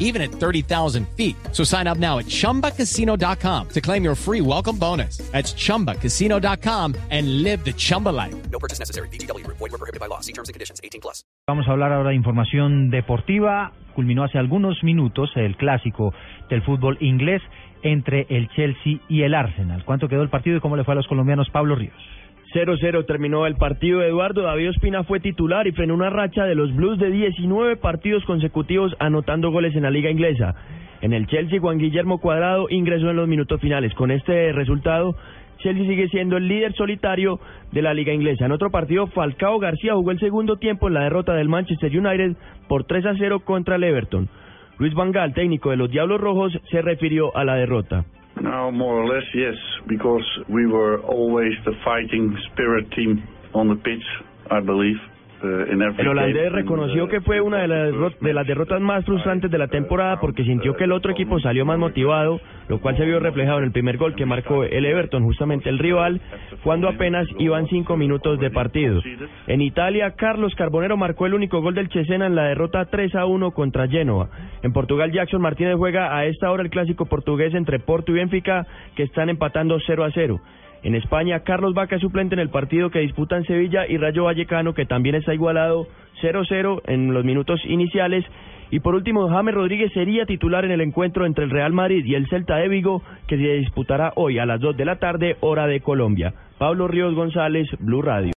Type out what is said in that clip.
even at 30,000 feet. So sign up now at chumbacasino.com to claim your free welcome bonus. That's chumbacasino.com and live the Chumba life. No purchase necessary. BGW. Void were prohibited by law. See terms and conditions. 18 plus. Vamos a hablar ahora de información deportiva. Culminó hace algunos minutos el clásico del fútbol inglés entre el Chelsea y el Arsenal. ¿Cuánto quedó el partido y cómo le fue a los colombianos Pablo Ríos? 0-0 terminó el partido. Eduardo David Ospina fue titular y frenó una racha de los Blues de 19 partidos consecutivos anotando goles en la liga inglesa. En el Chelsea, Juan Guillermo Cuadrado ingresó en los minutos finales. Con este resultado, Chelsea sigue siendo el líder solitario de la liga inglesa. En otro partido, Falcao García jugó el segundo tiempo en la derrota del Manchester United por 3 a 0 contra el Everton. Luis Van Gaal, técnico de los Diablos Rojos, se refirió a la derrota. No, more or less, yes, because we were always the fighting spirit team on the pitch, I believe. El holandés game. reconoció And, que fue una de las, de las derrotas más frustrantes de la temporada porque sintió que el otro equipo salió más motivado, lo cual se vio reflejado en el primer gol que marcó el Everton, justamente el rival, cuando apenas iban cinco minutos de partido. En Italia, Carlos Carbonero marcó el único gol del Cesena en la derrota 3 a 1 contra Genoa. En Portugal, Jackson Martínez juega a esta hora el clásico portugués entre Porto y Benfica, que están empatando 0 a 0. En España, Carlos Vaca es suplente en el partido que disputan Sevilla y Rayo Vallecano, que también está igualado 0-0 en los minutos iniciales. Y por último, James Rodríguez sería titular en el encuentro entre el Real Madrid y el Celta de Vigo, que se disputará hoy a las 2 de la tarde, hora de Colombia. Pablo Ríos González, Blue Radio.